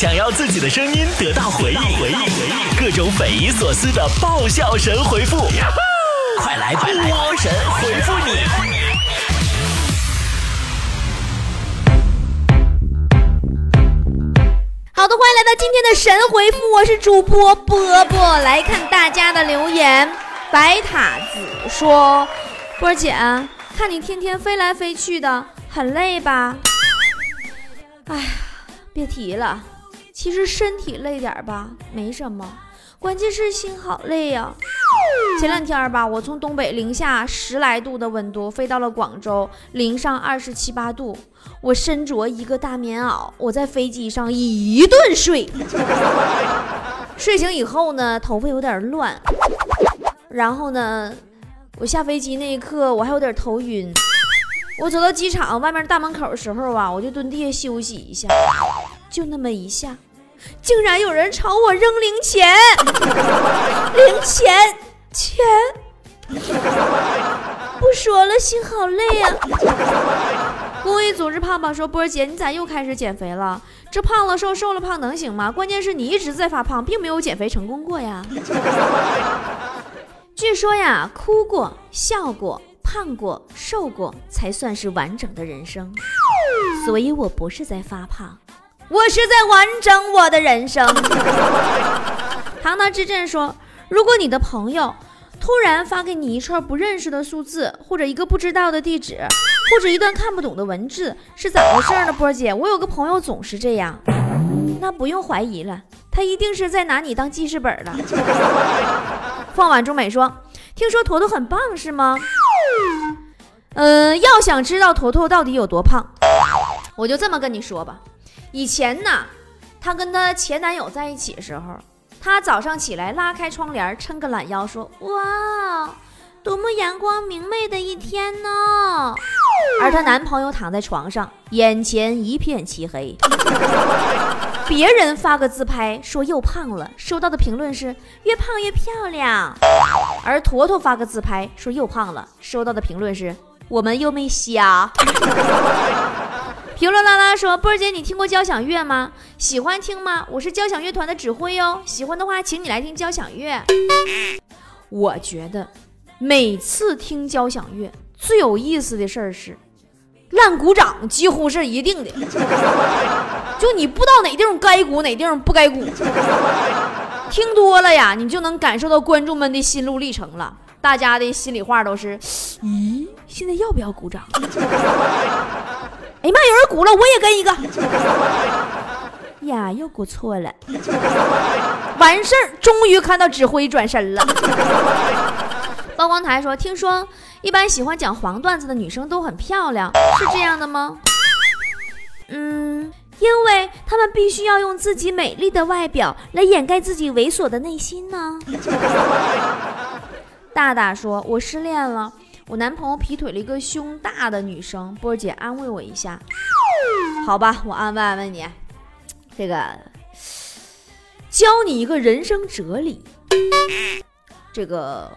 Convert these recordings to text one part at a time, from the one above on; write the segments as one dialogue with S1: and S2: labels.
S1: 想要自己的声音得到回应，回应，回应，各种匪夷所思的爆笑神回复，快来波神回复你！
S2: 好的，欢迎来到今天的神回复，我是主播波波，来看大家的留言。白塔子说：“波姐，看你天天飞来飞去的，很累吧？”哎呀，别提了。其实身体累点吧，没什么，关键是心好累呀。前两天吧，我从东北零下十来度的温度飞到了广州，零上二十七八度，我身着一个大棉袄，我在飞机上一顿睡。睡醒以后呢，头发有点乱，然后呢，我下飞机那一刻我还有点头晕。我走到机场外面大门口的时候啊，我就蹲地下休息一下，就那么一下。竟然有人朝我扔零钱，零钱钱，不说了，心好累啊！公益组织胖胖说：“波儿姐，你咋又开始减肥了？这胖了瘦，瘦了胖能行吗？关键是你一直在发胖，并没有减肥成功过呀。据说呀，哭过、笑过、胖过、瘦过，才算是完整的人生。所以我不是在发胖。”我是在完整我的人生。堂堂之阵说：“如果你的朋友突然发给你一串不认识的数字，或者一个不知道的地址，或者一段看不懂的文字，是咋回事呢？”波姐，我有个朋友总是这样，那不用怀疑了，他一定是在拿你当记事本了。放晚中美说：“听说坨坨很棒是吗？”嗯，要想知道坨坨到底有多胖，我就这么跟你说吧。以前呢，她跟她前男友在一起的时候，她早上起来拉开窗帘，抻个懒腰，说：“哇，多么阳光明媚的一天呢！”而她男朋友躺在床上，眼前一片漆黑。别人发个自拍说又胖了，收到的评论是越胖越漂亮；而坨坨发个自拍说又胖了，收到的评论是我们又没瞎。评论拉拉说：“波儿姐，你听过交响乐吗？喜欢听吗？我是交响乐团的指挥哟。喜欢的话，请你来听交响乐。我觉得每次听交响乐最有意思的事儿是，烂鼓掌几乎是一定的。就你不知道哪地方该鼓，哪地方不该鼓。听多了呀，你就能感受到观众们的心路历程了。大家的心里话都是：咦，现在要不要鼓掌？”哎妈！有人鼓了，我也跟一个。呀，又鼓错了。完事儿，终于看到指挥转身了。曝光台说：“听说一般喜欢讲黄段子的女生都很漂亮，是这样的吗？”嗯，因为她们必须要用自己美丽的外表来掩盖自己猥琐的内心呢。大大说：“我失恋了。”我男朋友劈腿了一个胸大的女生，波儿姐安慰我一下，好吧，我安慰安慰你，这个教你一个人生哲理，这个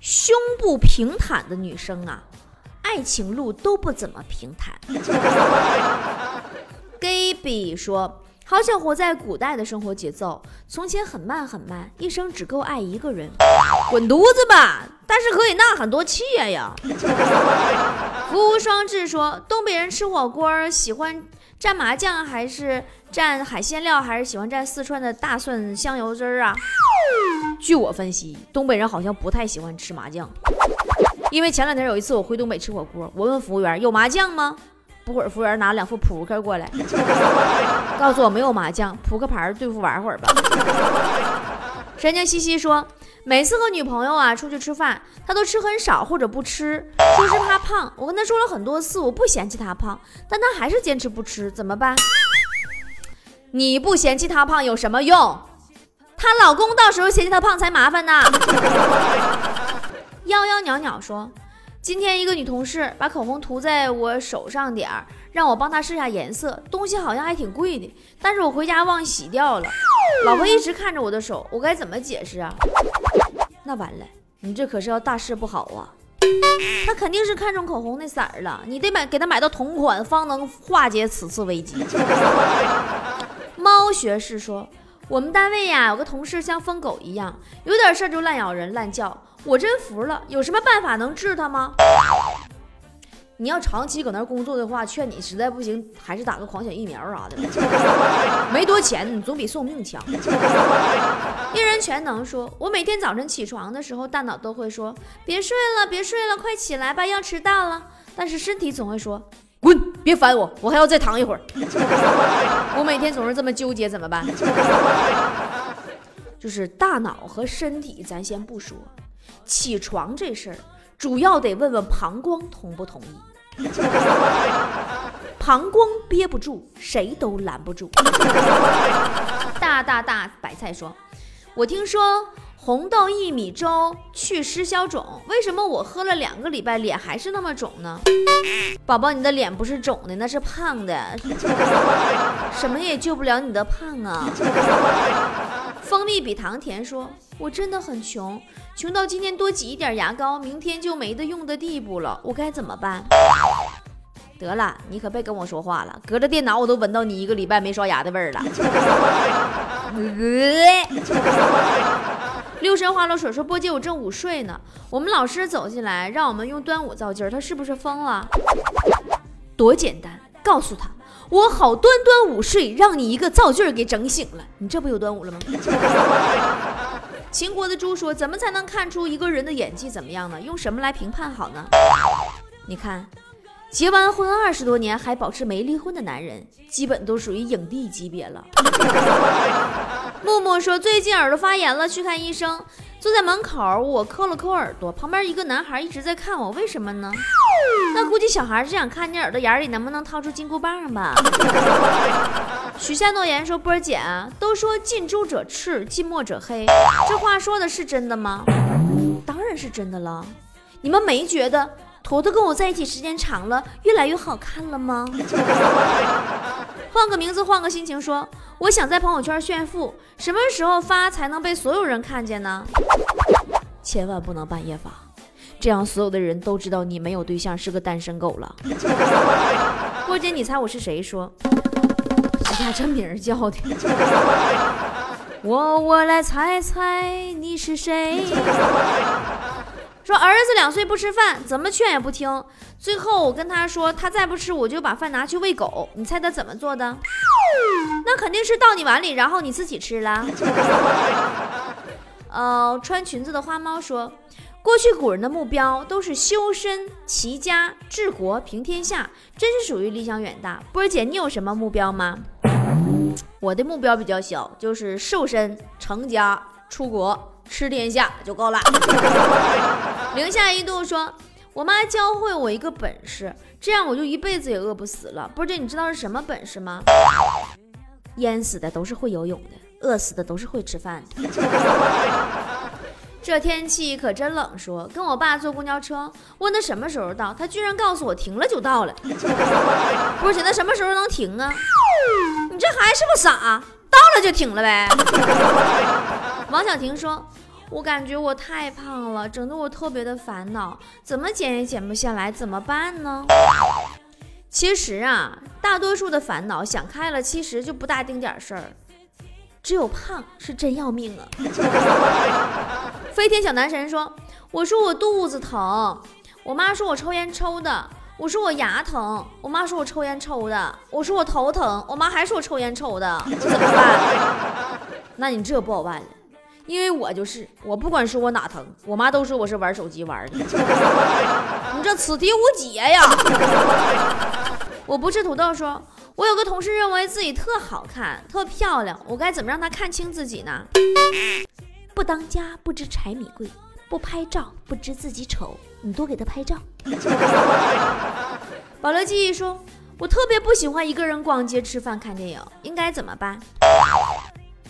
S2: 胸部平坦的女生啊，爱情路都不怎么平坦。Gaby 说。好想活在古代的生活节奏，从前很慢很慢，一生只够爱一个人，滚犊子吧！但是可以纳很多气呀。福无双至说，东北人吃火锅喜欢蘸麻酱还是蘸海鲜料，还是喜欢蘸四川的大蒜香油汁儿啊？据我分析，东北人好像不太喜欢吃麻酱，因为前两天有一次我回东北吃火锅，我问服务员有麻酱吗？不会，服务员拿两副扑克过来，告诉我没有麻将，扑克牌对付玩会儿吧。神经兮兮说，每次和女朋友啊出去吃饭，他都吃很少或者不吃，说是怕胖。我跟他说了很多次，我不嫌弃他胖，但他还是坚持不吃，怎么办？你不嫌弃他胖有什么用？她老公到时候嫌弃她胖才麻烦呢。幺幺袅袅说。今天一个女同事把口红涂在我手上点儿，让我帮她试下颜色。东西好像还挺贵的，但是我回家忘洗掉了。老婆一直看着我的手，我该怎么解释啊？那完了，你这可是要大事不好啊！她肯定是看中口红那色儿了，你得买给她买到同款，方能化解此次危机。猫 猫学士说：“我们单位呀，有个同事像疯狗一样，有点事儿就乱咬人、乱叫，我真服了。有什么办法能治他吗？”你要长期搁那儿工作的话，劝你实在不行，还是打个狂犬疫苗啥的，没多钱，你总比送命强。一人全能说，我每天早晨起床的时候，大脑都会说别睡了，别睡了，快起来吧，要迟到了。但是身体总会说滚，别烦我，我还要再躺一会儿。我每天总是这么纠结，怎么办？就是大脑和身体，咱先不说，起床这事儿，主要得问问膀胱同不同意。膀胱憋不住，谁都拦不住。大大大白菜说：“我听说红豆薏米粥祛湿消肿，为什么我喝了两个礼拜脸还是那么肿呢？”宝宝，你的脸不是肿的，那是胖的，什么也救不了你的胖啊。蜂蜜比糖甜说：“我真的很穷。”穷到今天多挤一点牙膏，明天就没得用的地步了，我该怎么办？得了，你可别跟我说话了，隔着电脑我都闻到你一个礼拜没刷牙的味儿了。六神花露水说：“波姐，我正午睡呢，我们老师走进来让我们用端午造句，他是不是疯了？多简单，告诉他，我好端端午睡，让你一个造句给整醒了，你这不有端午了吗？”秦国的猪说：“怎么才能看出一个人的演技怎么样呢？用什么来评判好呢？你看，结完婚二十多年还保持没离婚的男人，基本都属于影帝级别了。”木木说：“最近耳朵发炎了，去看医生。坐在门口，我抠了抠耳朵，旁边一个男孩一直在看我，为什么呢？那估计小孩是想看你耳朵眼里能不能掏出金箍棒吧。”许下诺言说：“波儿姐，都说近朱者赤，近墨者黑，这话说的是真的吗？当然是真的了。你们没觉得坨坨跟我在一起时间长了，越来越好看了吗？换个名字，换个心情，说我想在朋友圈炫富，什么时候发才能被所有人看见呢？千万不能半夜发，这样所有的人都知道你没有对象，是个单身狗了。郭姐，你猜我是谁？说。”呀，这名儿叫的，我我来猜猜你是谁？说儿子两岁不吃饭，怎么劝也不听，最后我跟他说，他再不吃，我就把饭拿去喂狗。你猜他怎么做的？那肯定是倒你碗里，然后你自己吃了。呃，穿裙子的花猫说，过去古人的目标都是修身齐家治国平天下，真是属于理想远大。波儿姐，你有什么目标吗？我的目标比较小，就是瘦身、成家、出国、吃天下就够了。零下一度说，我妈教会我一个本事，这样我就一辈子也饿不死了。波姐，你知道是什么本事吗？淹死的都是会游泳的，饿死的都是会吃饭的。这天气可真冷，说跟我爸坐公交车，问他什么时候到，他居然告诉我停了就到了。不是，那什么时候能停啊？你这还是不是傻，到了就停了呗。王小婷说：“我感觉我太胖了，整得我特别的烦恼，怎么减也减不下来，怎么办呢？”其实啊，大多数的烦恼想开了，其实就不大丁点事儿。只有胖是真要命啊！飞天小男神说：“我说我肚子疼，我妈说我抽烟抽的；我说我牙疼，我妈说我抽烟抽的；我说我头疼，我妈还说我抽烟抽的。我怎么办？那你这不好办了，因为我就是，我不管说我哪疼，我妈都说我是玩手机玩的。你这此题无解呀！我不吃土豆说。”我有个同事认为自己特好看、特漂亮，我该怎么让他看清自己呢？不当家不知柴米贵，不拍照不知自己丑，你多给他拍照。保留记忆说，我特别不喜欢一个人逛街、吃饭、看电影，应该怎么办？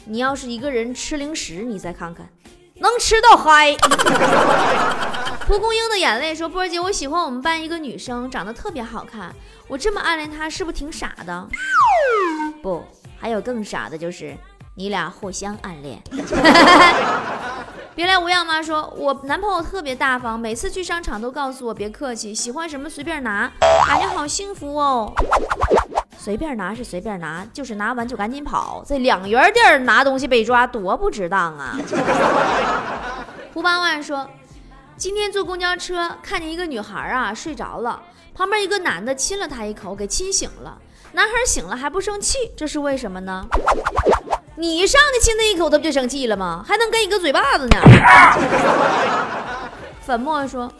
S2: 你要是一个人吃零食，你再看看，能吃到嗨。蒲公英的眼泪说：“波儿姐，我喜欢我们班一个女生，长得特别好看。我这么暗恋她，是不是挺傻的？不，还有更傻的，就是你俩互相暗恋。别来无恙妈？说我男朋友特别大方，每次去商场都告诉我别客气，喜欢什么随便拿，感觉好幸福哦。随便拿是随便拿，就是拿完就赶紧跑。在两元店拿东西被抓，多不值当啊！胡八万说，今天坐公交车看见一个女孩啊睡着了，旁边一个男的亲了她一口，给亲醒了。男孩醒了还不生气，这是为什么呢？你上去亲他一口，他不就生气了吗？还能给你个嘴巴子呢？粉末说。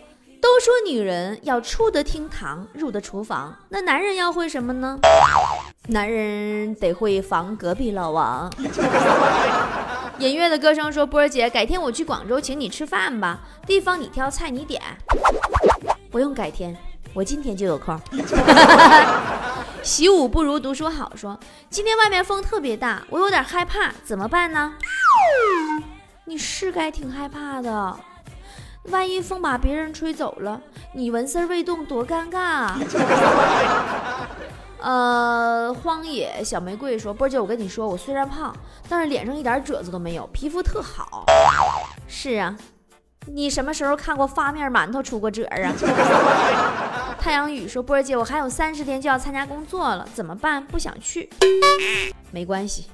S2: 都说女人要出得厅堂，入得厨房，那男人要会什么呢？男人得会防隔壁老王。隐约的歌声说：“波儿姐，改天我去广州请你吃饭吧，地方你挑，菜你点。”不用改天，我今天就有空。习武不如读书好，说今天外面风特别大，我有点害怕，怎么办呢？你是该挺害怕的。万一风把别人吹走了，你纹丝未动，多尴尬啊！呃，荒野小玫瑰说：“波姐，我跟你说，我虽然胖，但是脸上一点褶子都没有，皮肤特好。”是啊，你什么时候看过发面馒头出过褶啊？太阳雨说：“波姐，我还有三十天就要参加工作了，怎么办？不想去。没关系，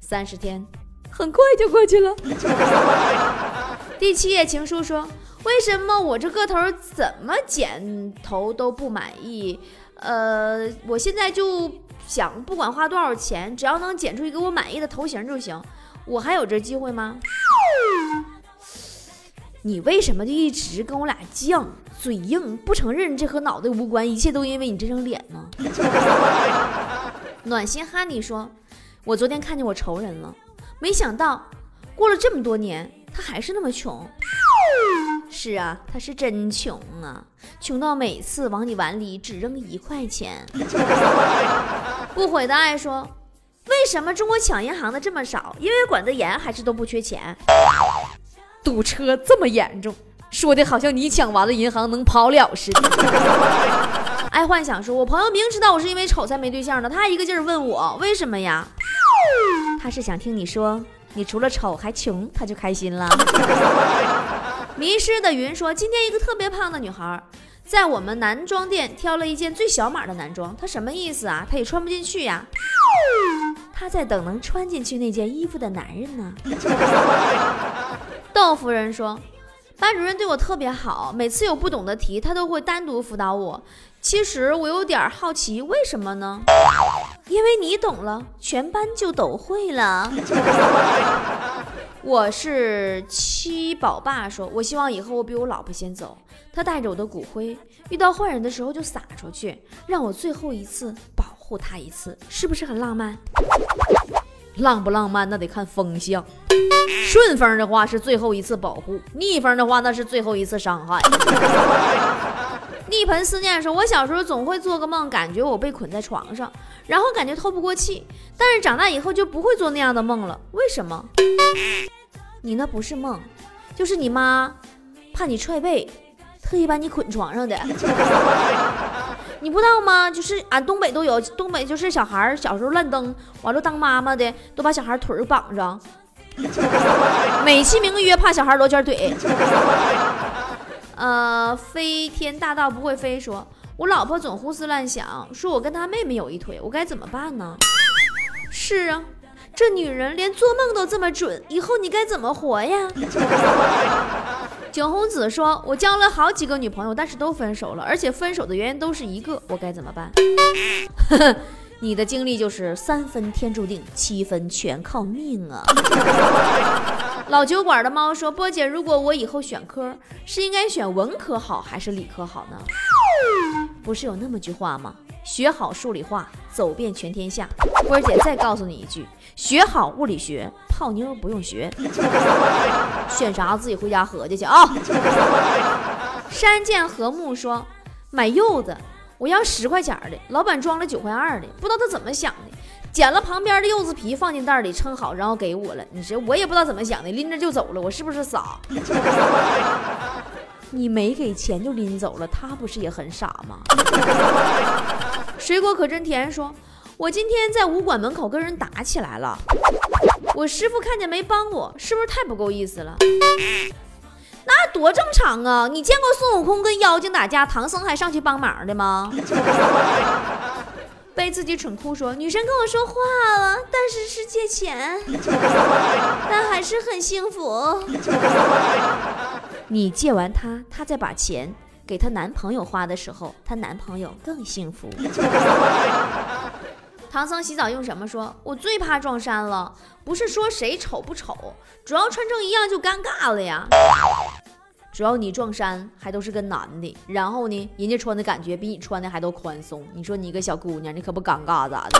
S2: 三十天很快就过去了。”第七页情书说。为什么我这个头怎么剪头都不满意？呃，我现在就想，不管花多少钱，只要能剪出一个我满意的头型就行。我还有这机会吗？你为什么就一直跟我俩犟，嘴硬，不承认这和脑袋无关，一切都因为你这张脸呢？暖心哈尼说：“我昨天看见我仇人了，没想到过了这么多年，他还是那么穷。”是啊，他是真穷啊，穷到每次往你碗里只扔一块钱。不悔的爱说，为什么中国抢银行的这么少？因为管得严，还是都不缺钱？堵车这么严重，说的好像你抢完了银行能跑了似的。爱幻想说，我朋友明知道我是因为丑才没对象的，他还一个劲儿问我为什么呀？他是想听你说，你除了丑还穷，他就开心了。迷失的云说：“今天一个特别胖的女孩，在我们男装店挑了一件最小码的男装。她什么意思啊？她也穿不进去呀。她在等能穿进去那件衣服的男人呢。”豆夫人说：“班主任对我特别好，每次有不懂的题，他都会单独辅导我。其实我有点好奇，为什么呢？因为你懂了，全班就都会了。”我是七宝爸说，我希望以后我比我老婆先走，他带着我的骨灰，遇到坏人的时候就撒出去，让我最后一次保护他一次，是不是很浪漫？浪不浪漫那得看风向，顺风的话是最后一次保护，逆风的话那是最后一次伤害。逆盆思念说，我小时候总会做个梦，感觉我被捆在床上，然后感觉透不过气，但是长大以后就不会做那样的梦了，为什么？你那不是梦，就是你妈怕你踹被，特意把你捆床上的。你不知道吗？就是俺东北都有，东北就是小孩小时候乱蹬，完了当妈妈的都把小孩腿绑上，美其名曰怕小孩罗圈腿。呃，飞天大道不会飞，说我老婆总胡思乱想，说我跟她妹妹有一腿，我该怎么办呢？是啊。这女人连做梦都这么准，以后你该怎么活呀？景洪子说：“我交了好几个女朋友，但是都分手了，而且分手的原因都是一个，我该怎么办？” 你的经历就是三分天注定，七分全靠命啊！老酒馆的猫说：“波姐，如果我以后选科，是应该选文科好还是理科好呢？不是有那么句话吗？学好数理化，走遍全天下。”波姐再告诉你一句。学好物理学，泡妞不用学。选啥自己回家合计去啊！山涧和睦说买柚子，我要十块钱的，老板装了九块二的，不知道他怎么想的，捡了旁边的柚子皮放进袋里称好，然后给我了。你说我也不知道怎么想的，拎着就走了，我是不是傻？你没给钱就拎走了，他不是也很傻吗？水果可真甜说。我今天在武馆门口跟人打起来了，我师傅看见没帮我，是不是太不够意思了？那多正常啊！你见过孙悟空跟妖精打架，唐僧还上去帮忙的吗？被自己蠢哭说：“女生跟我说话了，但是是借钱，但还是很幸福。”你借完她，她再把钱给她男朋友花的时候，她男朋友更幸福。唐僧洗澡用什么说？我最怕撞衫了，不是说谁丑不丑，主要穿成一样就尴尬了呀。只要你撞衫还都是个男的，然后呢，人家穿的感觉比你穿的还都宽松，你说你一个小姑娘，你可不尴尬咋的？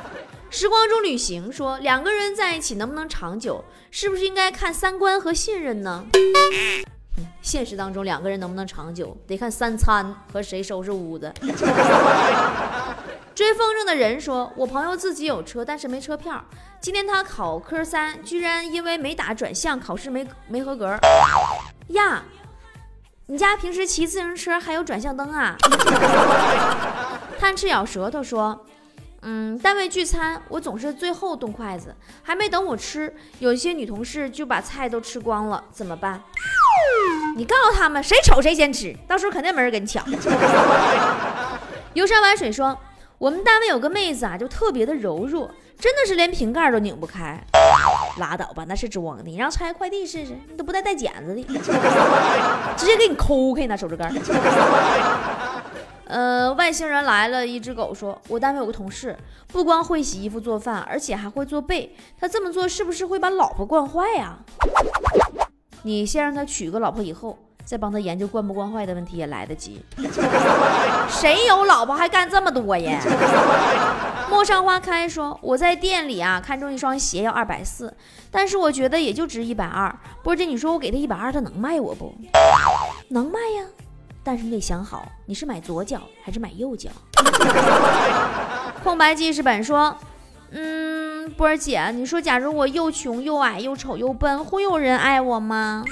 S2: 时光中旅行说，两个人在一起能不能长久，是不是应该看三观和信任呢？现实当中两个人能不能长久，得看三餐和谁收拾屋子。追风筝的人说：“我朋友自己有车，但是没车票。今天他考科三，居然因为没打转向，考试没没合格。呀，你家平时骑自行车还有转向灯啊？”贪吃咬舌头说：“嗯，单位聚餐，我总是最后动筷子，还没等我吃，有一些女同事就把菜都吃光了，怎么办？你告诉他们，谁丑谁先吃，到时候肯定没人跟你抢。”游山玩水说。我们单位有个妹子啊，就特别的柔弱，真的是连瓶盖都拧不开。拉倒吧，那是装的。你让拆快递试试，你都不带带剪子的，直接给你抠开那手指盖。呃，外星人来了，一只狗说：“我单位有个同事，不光会洗衣服做饭，而且还会做被。他这么做是不是会把老婆惯坏呀？”你先让他娶个老婆以后。再帮他研究惯不惯坏的问题也来得及。谁有老婆还干这么多呀？陌上花开说：“我在店里啊，看中一双鞋要二百四，但是我觉得也就值一百二。波姐，你说我给他一百二，他能卖我不？能卖呀，但是你得想好，你是买左脚还是买右脚？”空白记事本说：“嗯，波儿姐，你说假如我又穷又矮又丑又笨，会有人爱我吗？”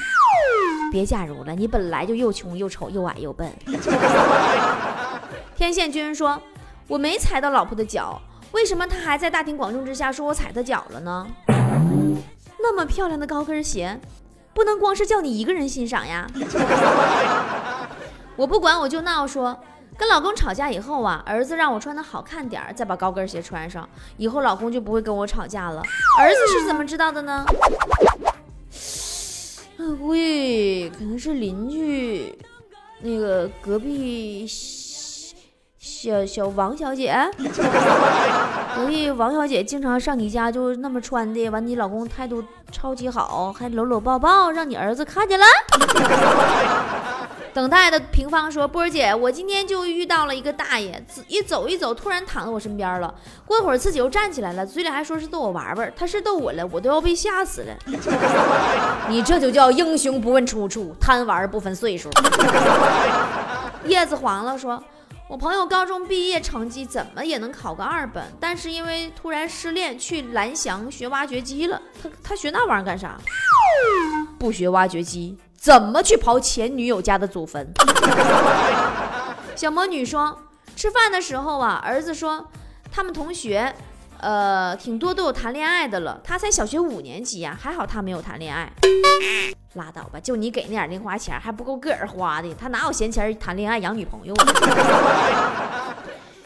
S2: 别假如了，你本来就又穷又丑又矮又笨。天线君说：“我没踩到老婆的脚，为什么她还在大庭广众之下说我踩她脚了呢？那么漂亮的高跟鞋，不能光是叫你一个人欣赏呀。我不管，我就闹说，跟老公吵架以后啊，儿子让我穿的好看点再把高跟鞋穿上，以后老公就不会跟我吵架了。儿子是怎么知道的呢？”估计可能是邻居，那个隔壁小小王小姐，估计王小姐经常上你家就那么穿的，完你老公态度超级好，还搂搂抱抱，让你儿子看见了。等待的平方说：“波儿姐，我今天就遇到了一个大爷，一走一走，突然躺在我身边了。过会儿自己又站起来了，嘴里还说是逗我玩玩。他是逗我了，我都要被吓死了。你这就叫英雄不问出处，贪玩不分岁数。叶子黄了，说我朋友高中毕业成绩怎么也能考个二本，但是因为突然失恋，去蓝翔学挖掘机了。他他学那玩意儿干啥？不学挖掘机。”怎么去刨前女友家的祖坟？小魔女说，吃饭的时候啊，儿子说他们同学，呃，挺多都有谈恋爱的了。他才小学五年级呀，还好他没有谈恋爱。拉倒吧，就你给那点零花钱还不够个儿花的，他哪有闲钱谈恋爱养女朋友？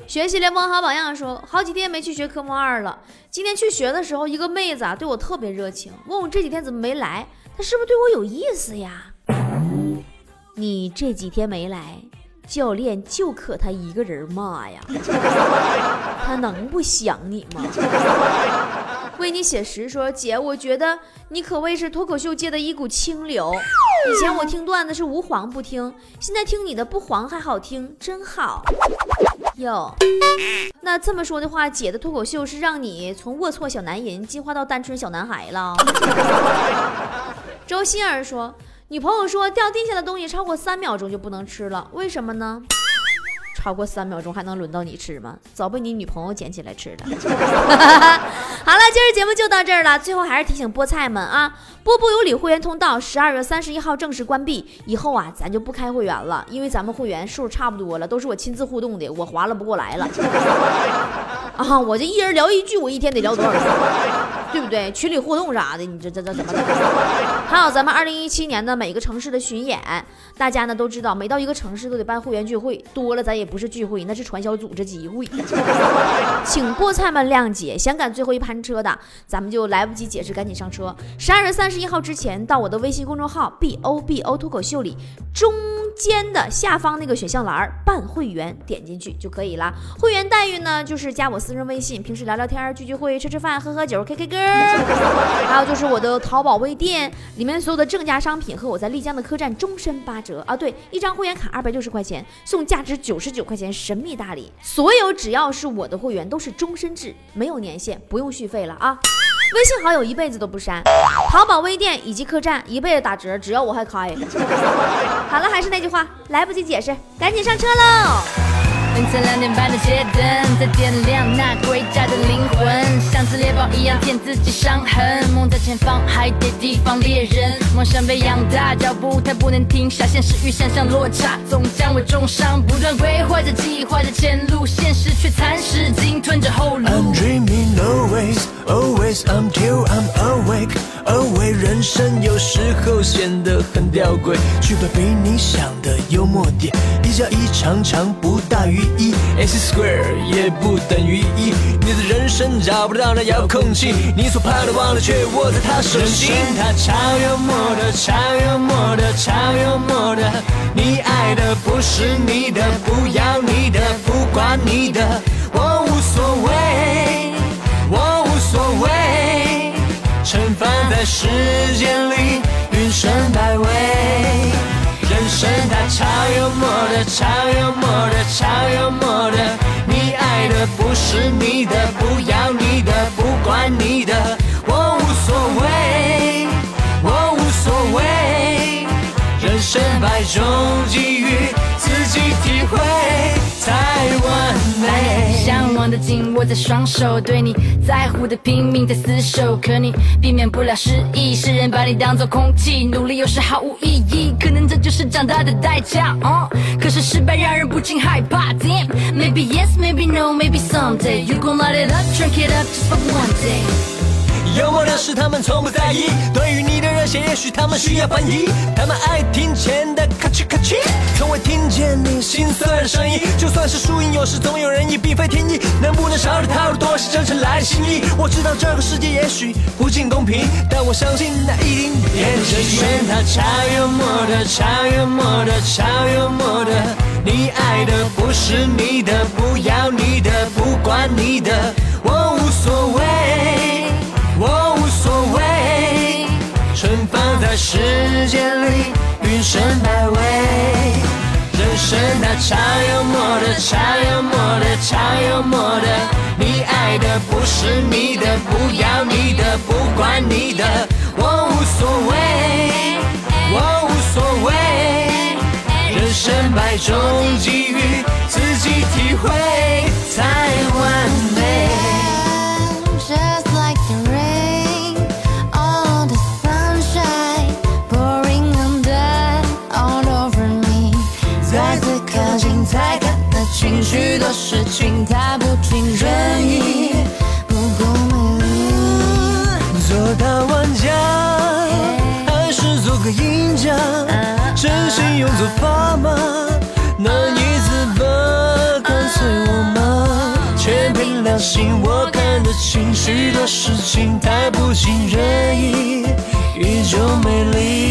S2: 学习联盟好榜样说，好几天没去学科目二了。今天去学的时候，一个妹子啊对我特别热情，问我这几天怎么没来。他是不是对我有意思呀？你这几天没来，教练就可他一个人骂呀，他能不想你吗？为你写诗说，姐，我觉得你可谓是脱口秀界的一股清流。以前我听段子是无黄不听，现在听你的不黄还好听，真好。哟，那这么说的话，姐的脱口秀是让你从龌龊小男人进化到单纯小男孩了。周心儿说：“女朋友说掉地下的东西超过三秒钟就不能吃了，为什么呢？超过三秒钟还能轮到你吃吗？早被你女朋友捡起来吃了。”好了，今儿节目就到这儿了。最后还是提醒菠菜们啊，波波有理会员通道十二月三十一号正式关闭，以后啊咱就不开会员了，因为咱们会员数差不多了，都是我亲自互动的，我划拉不过来了。啊，我这一人聊一句，我一天得聊多少？
S3: 对不对？群里互动啥的，你这这这怎么的？还有咱们二零一七年的每个城市的巡演，大家呢都知道，每到一个城市都得办会员聚会，多了咱也不是聚会，那是传销组织集会。请菠菜们谅解，想赶最后一班车的，咱们就来不及解释，赶紧上车。十二月三十一号之前，到我的微信公众号 b o b o 脱口秀里中间的下方那个选项栏办会员，点进去就可以了。会员待遇呢，就是加我私人微信，平时聊聊天、聚聚会、吃吃饭、喝喝酒、K K 歌，还有就是我的淘宝微店里面所有的正价商品和我在丽江的客栈终身八折啊！对，一张会员卡二百六十块钱，送价值九十九块钱神秘大礼。所有只要是我的会员都是终身制，没有年限，不用续费了啊！微信好友一辈子都不删，淘宝微店以及客栈一辈子打折，只要我还开。好了，还是那句话，来不及解释，赶紧上车喽！凌晨两点半的街灯在点亮那归家的灵魂，像只猎豹一样舔自己伤痕。梦在前方，还得提防猎人。梦想被养大，脚步它不能停下，现实与想象落差总将我重伤。不断规划着计划着前路，现实却蚕食鲸吞着后路。I'm dreaming always, always until I'm awake. 而为人生有时候显得很吊诡，剧本比你想的幽默点。一加一常常不大于。一 x square 也不等于一，你的人生找不到那遥控器，你所盼的忘的却握在他手心。他超幽默的，超幽默的，超幽默的。你爱的不是你的，不要你的，不管你的，我无所谓，在时间里，云深百味。人生它超幽默的，超幽默的，超幽默的。你爱的不是你的，不要你的，不管你的，我无所谓，我无所谓。人生百种的紧握在双手，对你在乎的拼命在厮守，可你避免不了失意。世人把你当做空气，努力有时毫无意义，可能这就是长大的代价。可是失败让人不禁害怕。Damn, maybe yes, maybe no, maybe someday you gon' light it up, drink it up just for one day. 幽默的是他们从不在意，对于你的热血，也许他们需要翻译。他们爱听钱的咔哧咔哧，从未听见你心碎的声音。就算是输赢，有时总有人意，并非天意。能不能少点套路，多些真诚来心意？我知道这个世界也许不尽公平，但我相信那一定变人生它超幽默的，超幽默的，超幽默的。你爱的不是你的，不要你的，不管你的，我无所谓。存放在时间里，云深百味。人生它超幽默的，超幽默的，超幽默的。你爱的不是你的，不要你的，不管你的，我无所谓，我无所谓。人生百种际遇，自己体会才完美。情绪的事情太不尽人意，不够美丽。做大玩家，还是做个赢家？真心用作砝码，难以自拔，跟随我吗？全凭良心，我看得清，许多事情太不尽人意，依旧美丽。